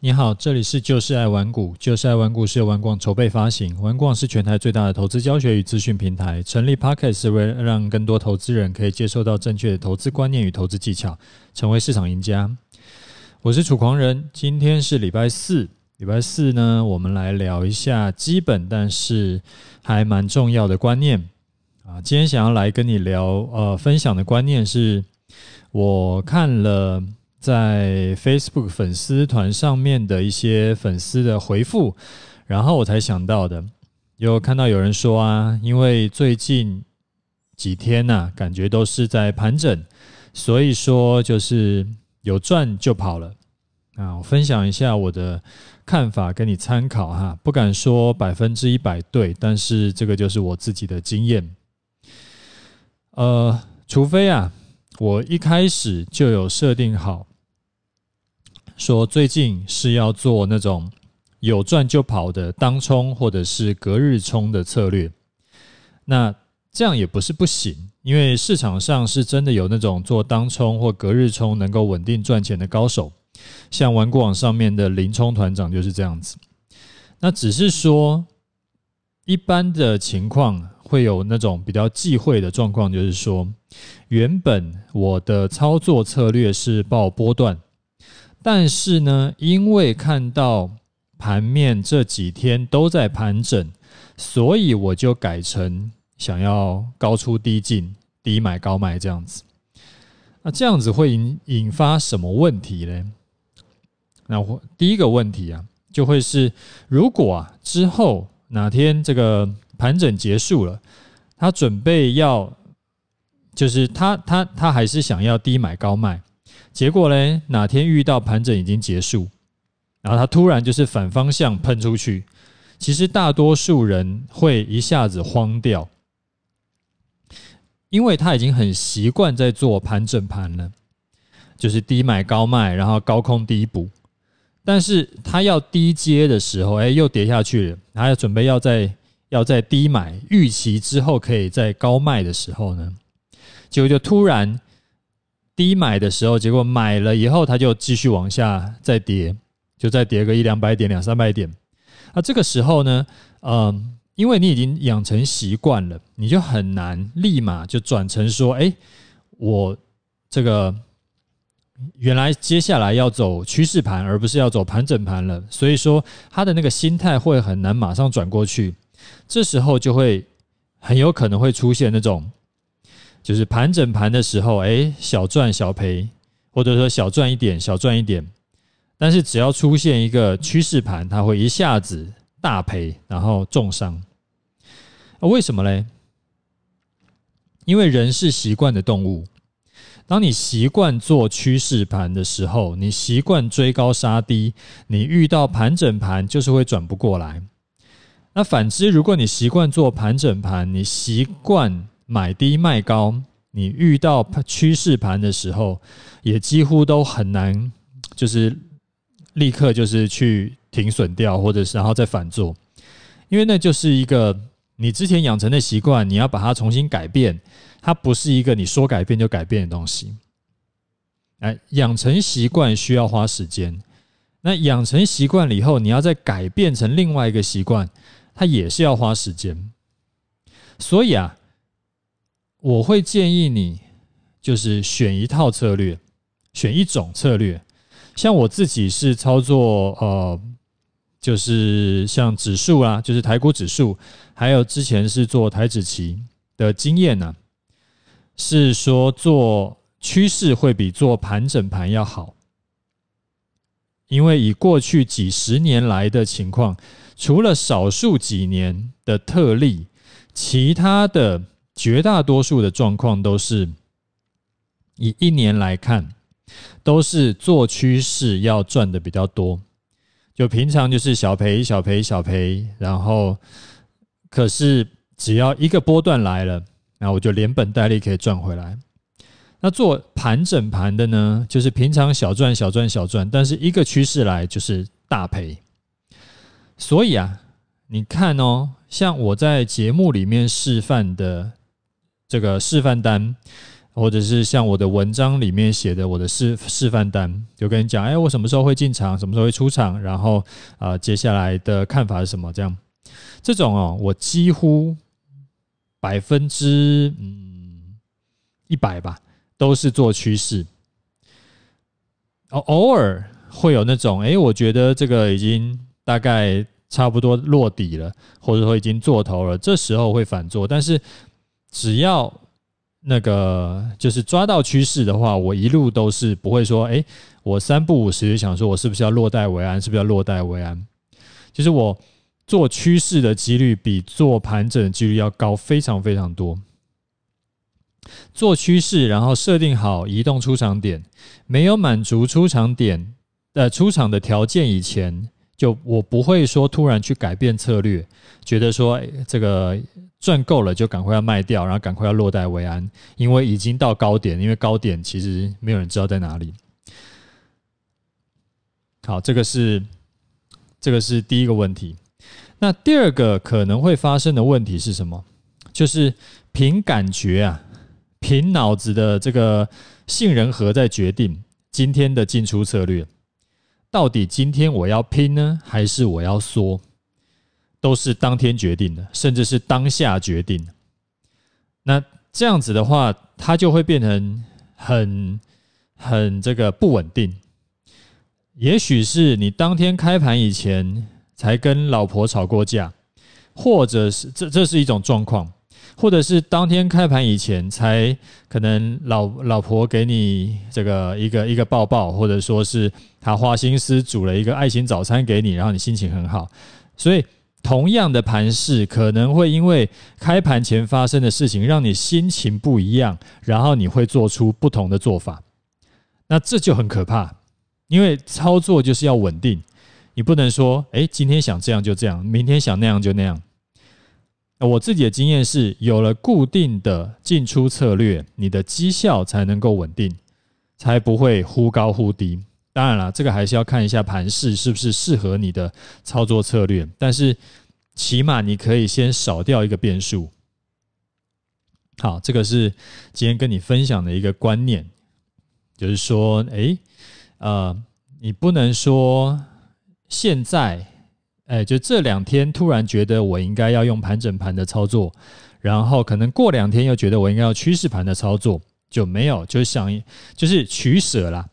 你好，这里是就是爱玩股，就是爱玩股是由玩广筹备发行，玩广是全台最大的投资教学与资讯平台。成立 Podcast 是为了让更多投资人可以接受到正确的投资观念与投资技巧，成为市场赢家。我是楚狂人，今天是礼拜四，礼拜四呢，我们来聊一下基本但是还蛮重要的观念啊。今天想要来跟你聊，呃，分享的观念是我看了。在 Facebook 粉丝团上面的一些粉丝的回复，然后我才想到的，有看到有人说啊，因为最近几天呐、感觉都是在盘整，所以说就是有赚就跑了。啊，我分享一下我的看法，跟你参考哈，不敢说百分之一百对，但是这个就是我自己的经验。呃，除非啊，我一开始就有设定好。说最近是要做那种有赚就跑的当冲或者是隔日冲的策略，那这样也不是不行，因为市场上是真的有那种做当冲或隔日冲能够稳定赚钱的高手，像玩股网上面的林冲团长就是这样子。那只是说一般的情况会有那种比较忌讳的状况，就是说原本我的操作策略是报波段。但是呢，因为看到盘面这几天都在盘整，所以我就改成想要高出低进、低买高卖这样子。那这样子会引引发什么问题呢？那我第一个问题啊，就会是如果啊之后哪天这个盘整结束了，他准备要，就是他他他还是想要低买高卖。结果呢？哪天遇到盘整已经结束，然后它突然就是反方向喷出去，其实大多数人会一下子慌掉，因为他已经很习惯在做盘整盘了，就是低买高卖，然后高空低补。但是他要低接的时候，哎，又跌下去了，他要准备要在要在低买预期之后可以在高卖的时候呢，结果就突然。低买的时候，结果买了以后，它就继续往下再跌，就再跌个一两百点、两三百点。那这个时候呢，嗯，因为你已经养成习惯了，你就很难立马就转成说，哎，我这个原来接下来要走趋势盘，而不是要走盘整盘了。所以说，他的那个心态会很难马上转过去。这时候就会很有可能会出现那种。就是盘整盘的时候，哎，小赚小赔，或者说小赚一点，小赚一点。但是只要出现一个趋势盘，它会一下子大赔，然后重伤。为什么嘞？因为人是习惯的动物。当你习惯做趋势盘的时候，你习惯追高杀低，你遇到盘整盘就是会转不过来。那反之，如果你习惯做盘整盘，你习惯。买低卖高，你遇到趋势盘的时候，也几乎都很难，就是立刻就是去停损掉，或者是然后再反做，因为那就是一个你之前养成的习惯，你要把它重新改变，它不是一个你说改变就改变的东西。哎，养成习惯需要花时间，那养成习惯了以后，你要再改变成另外一个习惯，它也是要花时间。所以啊。我会建议你，就是选一套策略，选一种策略。像我自己是操作，呃，就是像指数啊，就是台股指数，还有之前是做台指期的经验呢，是说做趋势会比做盘整盘要好，因为以过去几十年来的情况，除了少数几年的特例，其他的。绝大多数的状况都是以一年来看，都是做趋势要赚的比较多。就平常就是小赔小赔小赔，然后可是只要一个波段来了，那我就连本带利可以赚回来。那做盘整盘的呢，就是平常小赚小赚小赚，但是一个趋势来就是大赔。所以啊，你看哦，像我在节目里面示范的。这个示范单，或者是像我的文章里面写的我的示示范单，就跟你讲，哎，我什么时候会进场，什么时候会出场，然后啊、接下来的看法是什么？这样，这种哦，我几乎百分之嗯一百吧，都是做趋势。哦，偶尔会有那种，哎，我觉得这个已经大概差不多落底了，或者说已经做头了，这时候会反做。但是只要那个就是抓到趋势的话，我一路都是不会说，哎，我三不五时想说，我是不是要落袋为安？是不是要落袋为安？就是我做趋势的几率比做盘整的几率要高非常非常多。做趋势，然后设定好移动出场点，没有满足出场点呃出场的条件以前，就我不会说突然去改变策略，觉得说这个赚够了就赶快要卖掉，然后赶快要落袋为安，因为已经到高点，因为高点其实没有人知道在哪里。好，这个是这个是第一个问题。那第二个可能会发生的问题是什么？就是凭感觉啊。凭脑子的这个杏仁核在决定今天的进出策略，到底今天我要拼呢，还是我要缩，都是当天决定的，甚至是当下决定。那这样子的话，它就会变成很很这个不稳定。也许是你当天开盘以前才跟老婆吵过架，或者是这这是一种状况。或者是当天开盘以前才可能老老婆给你这个一个一个抱抱，或者说是他花心思煮了一个爱心早餐给你，然后你心情很好。所以同样的盘势可能会因为开盘前发生的事情让你心情不一样，然后你会做出不同的做法。那这就很可怕，因为操作就是要稳定，你不能说诶，今天想这样就这样，明天想那样就那样。我自己的经验是，有了固定的进出策略，你的绩效才能够稳定，才不会忽高忽低。当然了，这个还是要看一下盘势是不是适合你的操作策略，但是起码你可以先少掉一个变数。好，这个是今天跟你分享的一个观念，就是说，诶，呃，你不能说现在。哎，就这两天突然觉得我应该要用盘整盘的操作，然后可能过两天又觉得我应该要趋势盘的操作，就没有，就想就是取舍啦，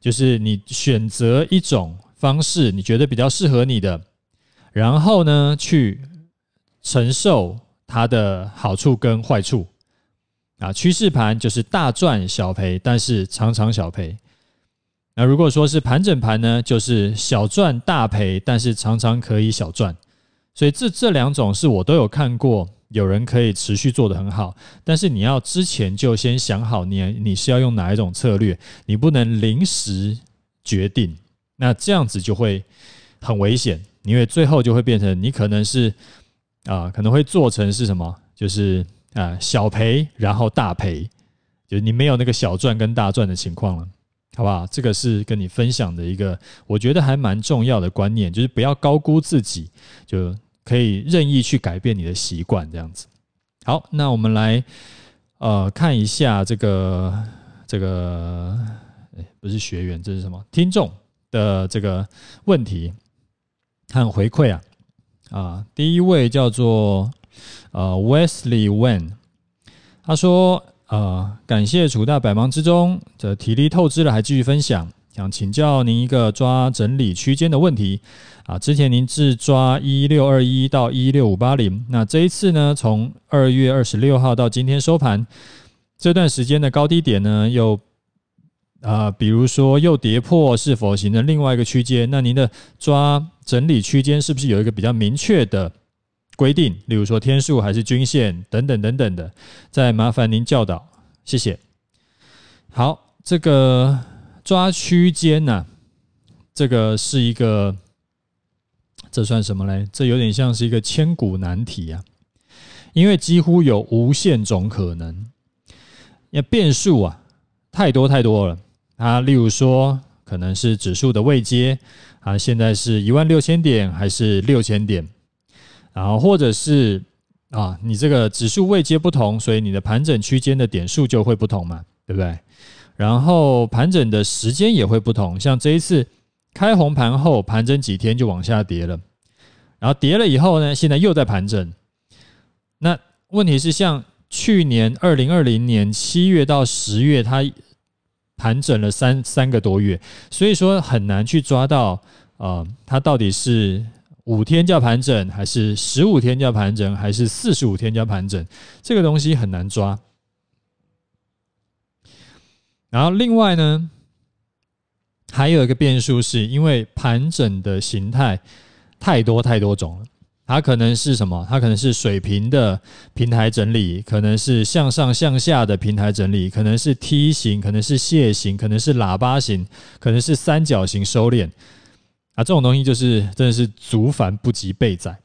就是你选择一种方式，你觉得比较适合你的，然后呢，去承受它的好处跟坏处啊。趋势盘就是大赚小赔，但是常常小赔。那如果说是盘整盘呢，就是小赚大赔，但是常常可以小赚。所以这这两种是我都有看过，有人可以持续做得很好。但是你要之前就先想好你，你是要用哪一种策略，你不能临时决定。那这样子就会很危险，因为最后就会变成你可能是啊，可能会做成是什么，就是啊小赔然后大赔，就是你没有那个小赚跟大赚的情况了。好不好？这个是跟你分享的一个，我觉得还蛮重要的观念，就是不要高估自己，就可以任意去改变你的习惯，这样子。好，那我们来呃看一下这个这个，不是学员，这是什么？听众的这个问题和回馈啊啊，第一位叫做呃 Wesley Wen，他说。啊、呃，感谢楚大百忙之中的体力透支了，还继续分享。想请教您一个抓整理区间的问题啊。之前您是抓一六二一到一六五八零，那这一次呢，从二月二十六号到今天收盘这段时间的高低点呢，又啊、比如说又跌破，是否形成另外一个区间？那您的抓整理区间是不是有一个比较明确的？规定，例如说天数还是均线等等等等的，再麻烦您教导，谢谢。好，这个抓区间呢，这个是一个，这算什么嘞？这有点像是一个千古难题啊，因为几乎有无限种可能，那变数啊太多太多了啊。例如说，可能是指数的位阶啊，现在是一万六千点还是六千点？然后，或者是啊，你这个指数位阶不同，所以你的盘整区间的点数就会不同嘛。对不对？然后盘整的时间也会不同，像这一次开红盘后盘整几天就往下跌了，然后跌了以后呢，现在又在盘整。那问题是，像去年二零二零年七月到十月，它盘整了三三个多月，所以说很难去抓到，呃，它到底是五天叫盘整，还是十五天叫盘整，还是四十五天叫盘整，这个东西很难抓。然后另外呢，还有一个变数，是因为盘整的形态太多太多种了。它可能是什么？它可能是水平的平台整理，可能是向上向下的平台整理，可能是梯形，可能是楔形，可能是喇叭形，可能是三角形收敛。啊，这种东西就是真的是族繁不及备载，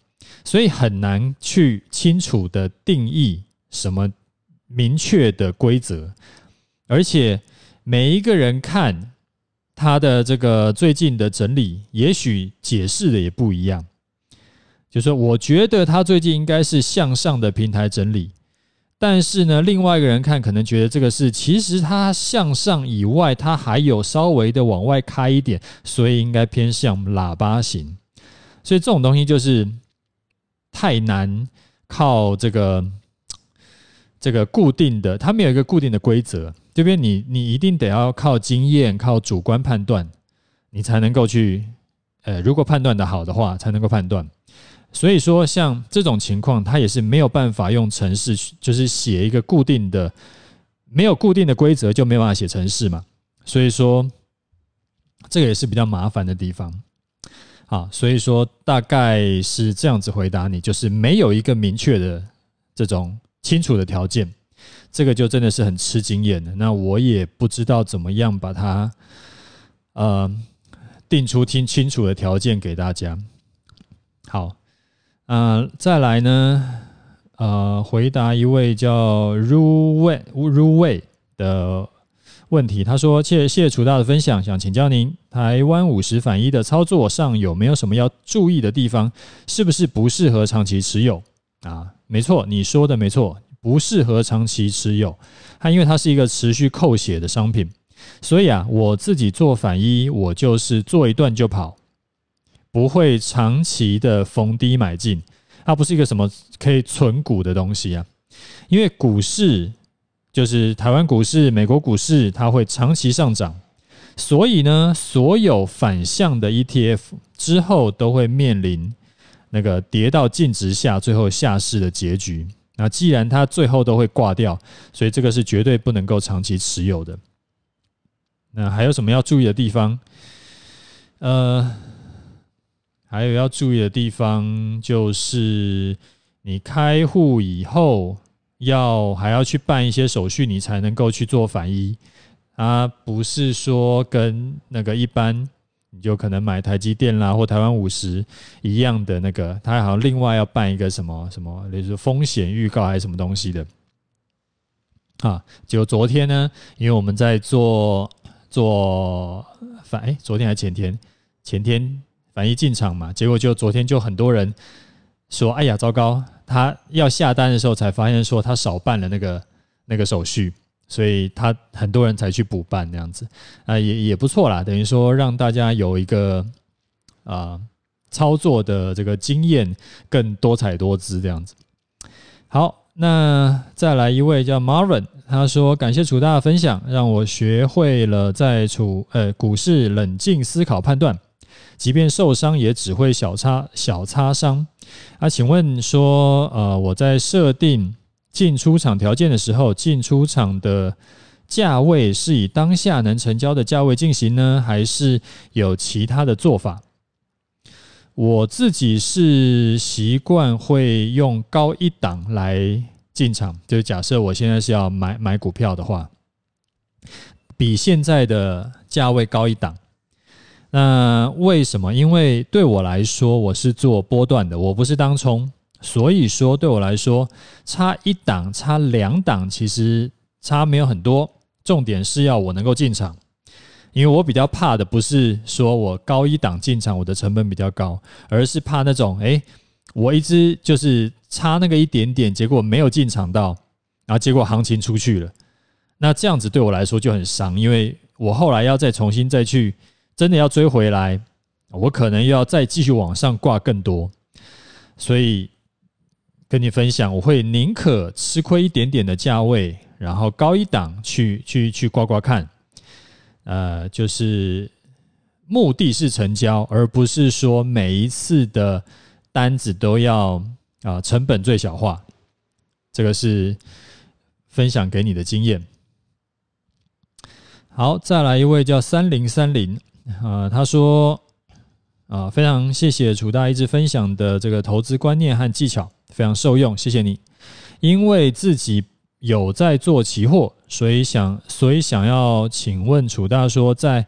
所以很难去清楚的定义什么明确的规则，而且。每一个人看他的这个最近的整理，也许解释的也不一样。就是说，我觉得他最近应该是向上的平台整理，但是呢，另外一个人看可能觉得这个是其实它向上以外，它还有稍微的往外开一点，所以应该偏向喇叭形。所以这种东西就是太难靠这个这个固定的，它没有一个固定的规则。这边你你一定得要靠经验、靠主观判断，你才能够去，呃，如果判断的好的话，才能够判断。所以说，像这种情况，它也是没有办法用程式，就是写一个固定的，没有固定的规则，就没有办法写程式嘛。所以说，这个也是比较麻烦的地方。好，所以说大概是这样子回答你，就是没有一个明确的这种清楚的条件。这个就真的是很吃经验的，那我也不知道怎么样把它，呃，定出听清楚的条件给大家。好，呃，再来呢，呃，回答一位叫 Ruwei Ruwei 的问题。他说：“谢谢楚大的分享，想请教您，台湾五十反一的操作上有没有什么要注意的地方？是不是不适合长期持有？”啊，没错，你说的没错。不适合长期持有，它因为它是一个持续扣血的商品，所以啊，我自己做反一，我就是做一段就跑，不会长期的逢低买进。它不是一个什么可以存股的东西啊，因为股市就是台湾股市、美国股市，它会长期上涨，所以呢，所有反向的 ETF 之后都会面临那个跌到净值下，最后下市的结局。那既然它最后都会挂掉，所以这个是绝对不能够长期持有的。那还有什么要注意的地方？呃，还有要注意的地方就是，你开户以后要还要去办一些手续，你才能够去做反一。它不是说跟那个一般。你就可能买台积电啦，或台湾五十一样的那个，他好像另外要办一个什么什么，类似风险预告还是什么东西的啊？就昨天呢，因为我们在做做反，哎，昨天还是前天，前天反一进场嘛，结果就昨天就很多人说，哎呀，糟糕，他要下单的时候才发现说他少办了那个那个手续。所以他很多人才去补办那样子，啊，也也不错啦，等于说让大家有一个啊操作的这个经验更多彩多姿这样子。好，那再来一位叫 Marvin，他说感谢楚大的分享，让我学会了在处呃股市冷静思考判断，即便受伤也只会小擦小擦伤。啊，请问说呃我在设定。进出场条件的时候，进出场的价位是以当下能成交的价位进行呢，还是有其他的做法？我自己是习惯会用高一档来进场，就假设我现在是要买买股票的话，比现在的价位高一档。那为什么？因为对我来说，我是做波段的，我不是当冲。所以说，对我来说，差一档、差两档，其实差没有很多。重点是要我能够进场，因为我比较怕的不是说我高一档进场，我的成本比较高，而是怕那种，诶，我一直就是差那个一点点，结果没有进场到，然后结果行情出去了，那这样子对我来说就很伤，因为我后来要再重新再去真的要追回来，我可能又要再继续往上挂更多，所以跟你分享，我会宁可吃亏一点点的价位，然后高一档去去去挂挂看，呃，就是目的是成交，而不是说每一次的单子都要啊、成本最小化，这个是分享给你的经验。好，再来一位叫三零三零。啊，他说啊，非常谢谢楚大一直分享的这个投资观念和技巧，非常受用，谢谢你。因为自己有在做期货，所以想所以想要请问楚大说，在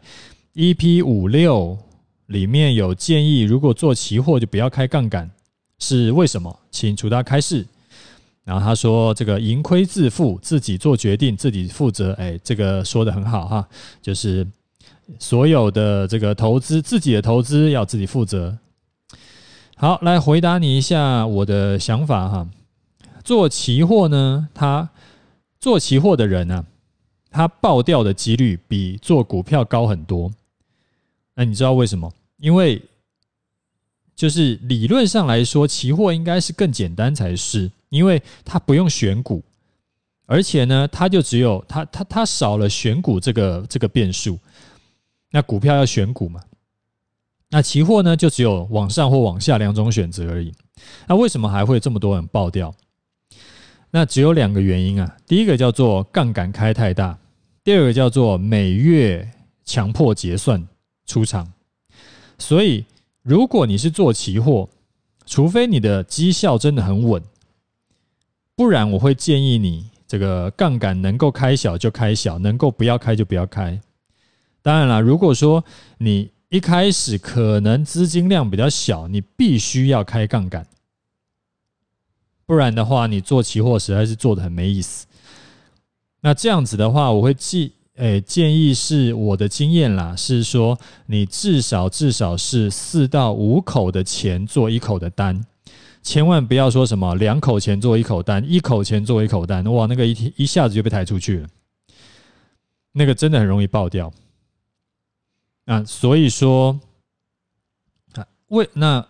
EP 五六里面有建议，如果做期货就不要开杠杆，是为什么？请楚大开示。然后他说：“这个盈亏自负，自己做决定，自己负责。”哎，这个说的很好哈，就是所有的这个投资，自己的投资要自己负责。好，来回答你一下我的想法哈。做期货呢，他做期货的人、啊，他爆掉的几率比做股票高很多。那你知道为什么？因为就是理论上来说，期货应该是更简单才是。因为它不用选股，而且呢，它就只有它它它少了选股这个这个变数。那股票要选股嘛？那期货呢，就只有往上或往下两种选择而已。那为什么还会这么多人爆掉？那只有两个原因啊。第一个叫做杠杆开太大，第二个叫做每月强迫结算出场。所以，如果你是做期货，除非你的绩效真的很稳。不然我会建议你，这个杠杆能够开小就开小，能够不要开就不要开。当然了，如果说你一开始可能资金量比较小，你必须要开杠杆，不然的话，你做期货实在是做得很没意思。那这样子的话，我会记，诶，建议是我的经验啦，是说你至少至少是四到五口的钱做一口的单。千万不要说什么两口钱做一口单，一口钱做一口单，哇，那个一一下子就被抬出去了，那个真的很容易爆掉。啊，所以说，啊，为那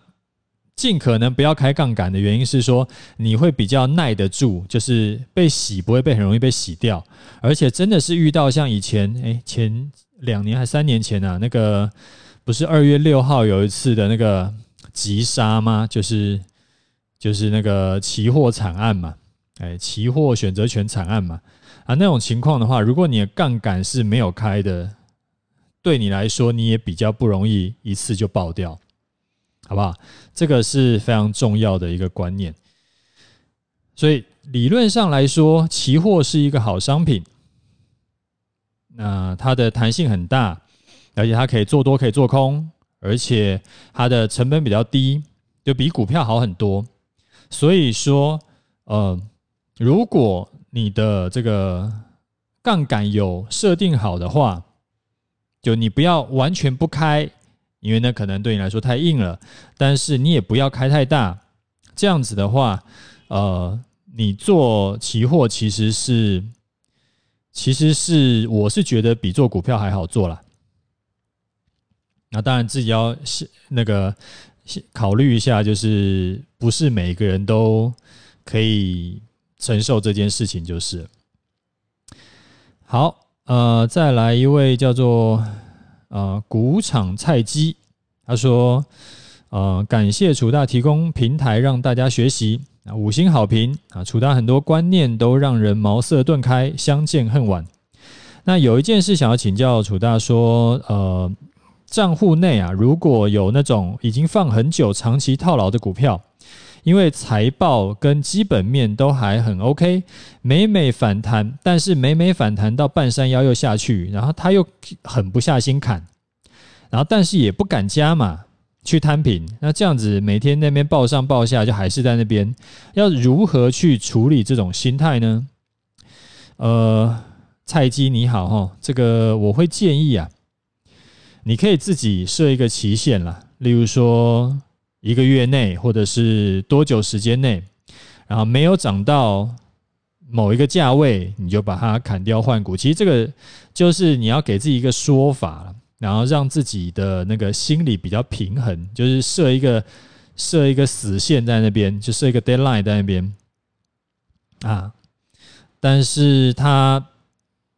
尽可能不要开杠杆的原因是说，你会比较耐得住，就是被洗不会被很容易被洗掉，而且真的是遇到像以前，哎，前两年还三年前啊，那个不是二月六号有一次的那个急杀吗？就是。就是那个期货惨案嘛，哎，期货选择权惨案嘛，啊，那种情况的话，如果你的杠杆是没有开的，对你来说你也比较不容易一次就爆掉，好不好？这个是非常重要的一个观念。所以理论上来说，期货是一个好商品，那它的弹性很大，而且它可以做多可以做空，而且它的成本比较低，就比股票好很多。所以说，呃，如果你的这个杠杆有设定好的话，就你不要完全不开，因为那可能对你来说太硬了。但是你也不要开太大，这样子的话，呃，你做期货其实是，其实是我是觉得比做股票还好做啦。那当然自己要是那个。考虑一下，就是不是每个人都可以承受这件事情，就是好。呃，再来一位叫做呃谷场菜鸡，他说呃感谢楚大提供平台让大家学习啊，五星好评啊，楚大很多观念都让人茅塞顿开，相见恨晚。那有一件事想要请教楚大说，呃。账户内啊，如果有那种已经放很久、长期套牢的股票，因为财报跟基本面都还很 OK，每每反弹，但是每每反弹到半山腰又下去，然后他又狠不下心砍，然后但是也不敢加码去摊平，那这样子每天那边报上报下，就还是在那边，要如何去处理这种心态呢？呃，菜鸡你好哈，这个我会建议啊。你可以自己设一个期限啦，例如说一个月内，或者是多久时间内，然后没有涨到某一个价位，你就把它砍掉换股。其实这个就是你要给自己一个说法，然后让自己的那个心理比较平衡，就是设一个设一个死线在那边，就设一个 deadline 在那边啊。但是它，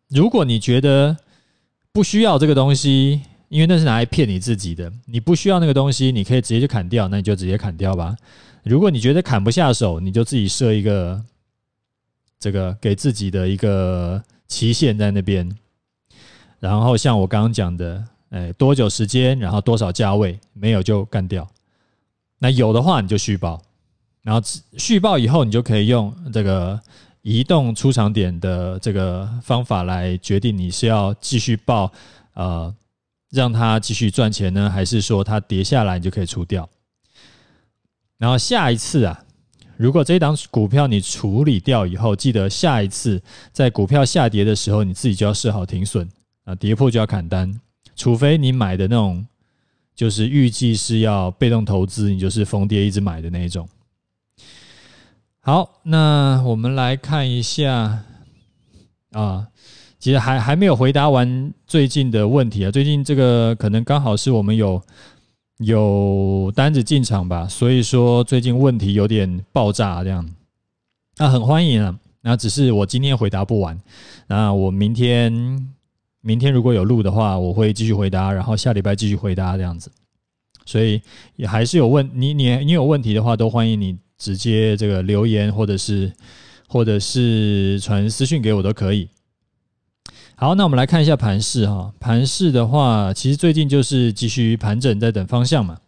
如果你觉得不需要这个东西，因为那是拿来骗你自己的，你不需要那个东西，你可以直接就砍掉，那你就直接砍掉吧。如果你觉得砍不下手，你就自己设一个。这个给自己的一个期限在那边，然后像我刚刚讲的，哎，多久时间，然后多少价位，没有就干掉。那有的话你就续报，然后续报以后，你就可以用这个移动出场点的这个方法来决定你是要继续报，呃，让它继续赚钱呢，还是说它跌下来你就可以出掉。然后下一次啊。如果这一档股票你处理掉以后，记得下一次在股票下跌的时候，你自己就要设好停损啊，跌破就要砍单，除非你买的那种就是预计是要被动投资，你就是逢跌一直买的那一种。好，那我们来看一下啊，其实还还没有回答完最近的问题啊，最近这个可能刚好是我们有。有单子进场吧，所以说最近问题有点爆炸这样，那很欢迎啊。那只是我今天回答不完，那我明天明天如果有录的话，我会继续回答，然后下礼拜继续回答这样子。所以也还是有问你你你有问题的话，都欢迎你直接这个留言或者是或者是传私讯给我都可以。好，那我们来看一下盘势哈。盘势的话，其实最近就是继续盘整，在等方向嘛。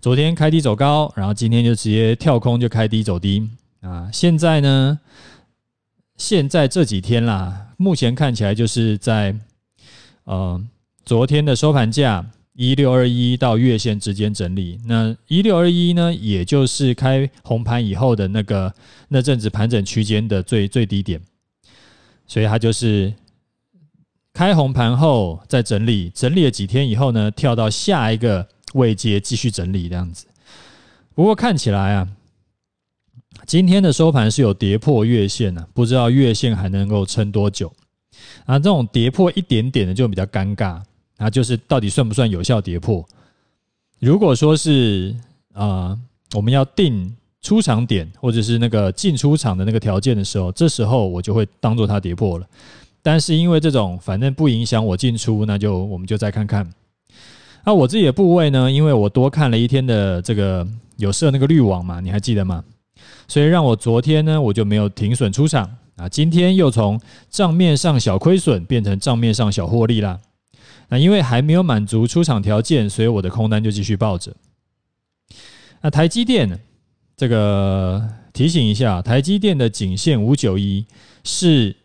昨天开低走高，然后今天就直接跳空，就开低走低啊。现在呢，现在这几天啦，目前看起来就是在呃昨天的收盘价一六二一到月线之间整理。那一六二一呢，也就是开红盘以后的那个那阵子盘整区间的最最低点，所以它就是。开红盘后再整理，整理了几天以后呢，跳到下一个位阶继续整理这样子。不过看起来啊，今天的收盘是有跌破月线啊，不知道月线还能够撑多久。啊，这种跌破一点点的就比较尴尬啊，就是到底算不算有效跌破？如果说是啊，我们要定出场点或者是那个进出场的那个条件的时候，这时候我就会当做它跌破了。但是因为这种反正不影响我进出，那就我们就再看看。那我自己的部位呢？因为我多看了一天的这个有设那个滤网嘛，你还记得吗？所以让我昨天呢，我就没有停损出场啊。今天又从账面上小亏损变成账面上小获利啦。那因为还没有满足出场条件，所以我的空单就继续抱着。那台积电这个提醒一下，台积电的颈线五九一是。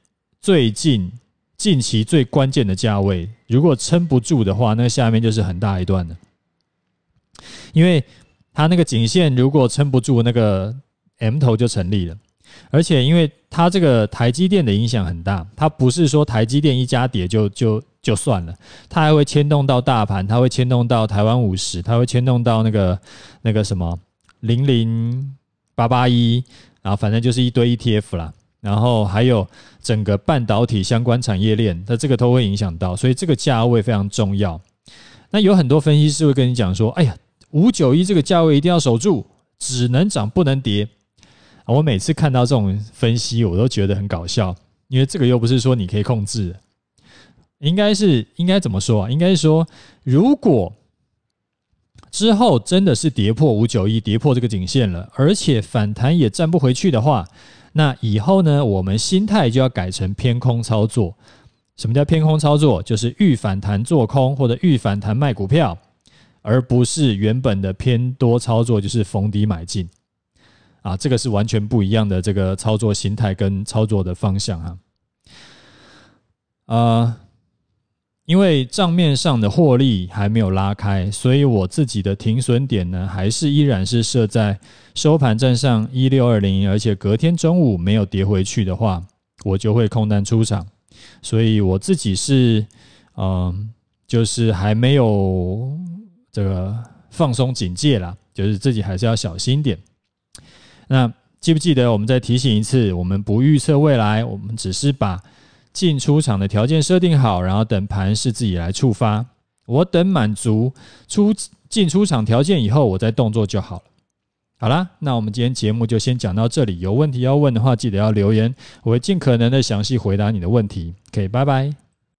最近近期最关键的价位，如果撑不住的话，那下面就是很大一段的。因为它那个颈线如果撑不住，那个 M 头就成立了。而且因为它这个台积电的影响很大，它不是说台积电一家跌就就就算了，它还会牵动到大盘，它会牵动到台湾五十，它会牵动到那个那个什么零零八八一，然后反正就是一堆 ETF 啦。然后还有整个半导体相关产业链，那这个都会影响到，所以这个价位非常重要。那有很多分析师会跟你讲说：“哎呀，五九一这个价位一定要守住，只能涨不能跌。”我每次看到这种分析，我都觉得很搞笑，因为这个又不是说你可以控制的，应该是应该怎么说啊？应该是说，如果之后真的是跌破五九一，跌破这个颈线了，而且反弹也站不回去的话。那以后呢，我们心态就要改成偏空操作。什么叫偏空操作？就是预反弹做空，或者预反弹卖股票，而不是原本的偏多操作，就是逢低买进。啊，这个是完全不一样的这个操作心态跟操作的方向哈。啊。因为账面上的获利还没有拉开，所以我自己的停损点呢，还是依然是设在收盘站上一六二零，而且隔天中午没有跌回去的话，我就会空单出场。所以我自己是，嗯，就是还没有这个放松警戒啦，就是自己还是要小心点。那记不记得我们再提醒一次？我们不预测未来，我们只是把进出场的条件设定好，然后等盘势自己来触发。我等满足出进出场条件以后，我再动作就好了。好啦，那我们今天节目就先讲到这里。有问题要问的话，记得要留言，我会尽可能的详细回答你的问题。可以，拜拜。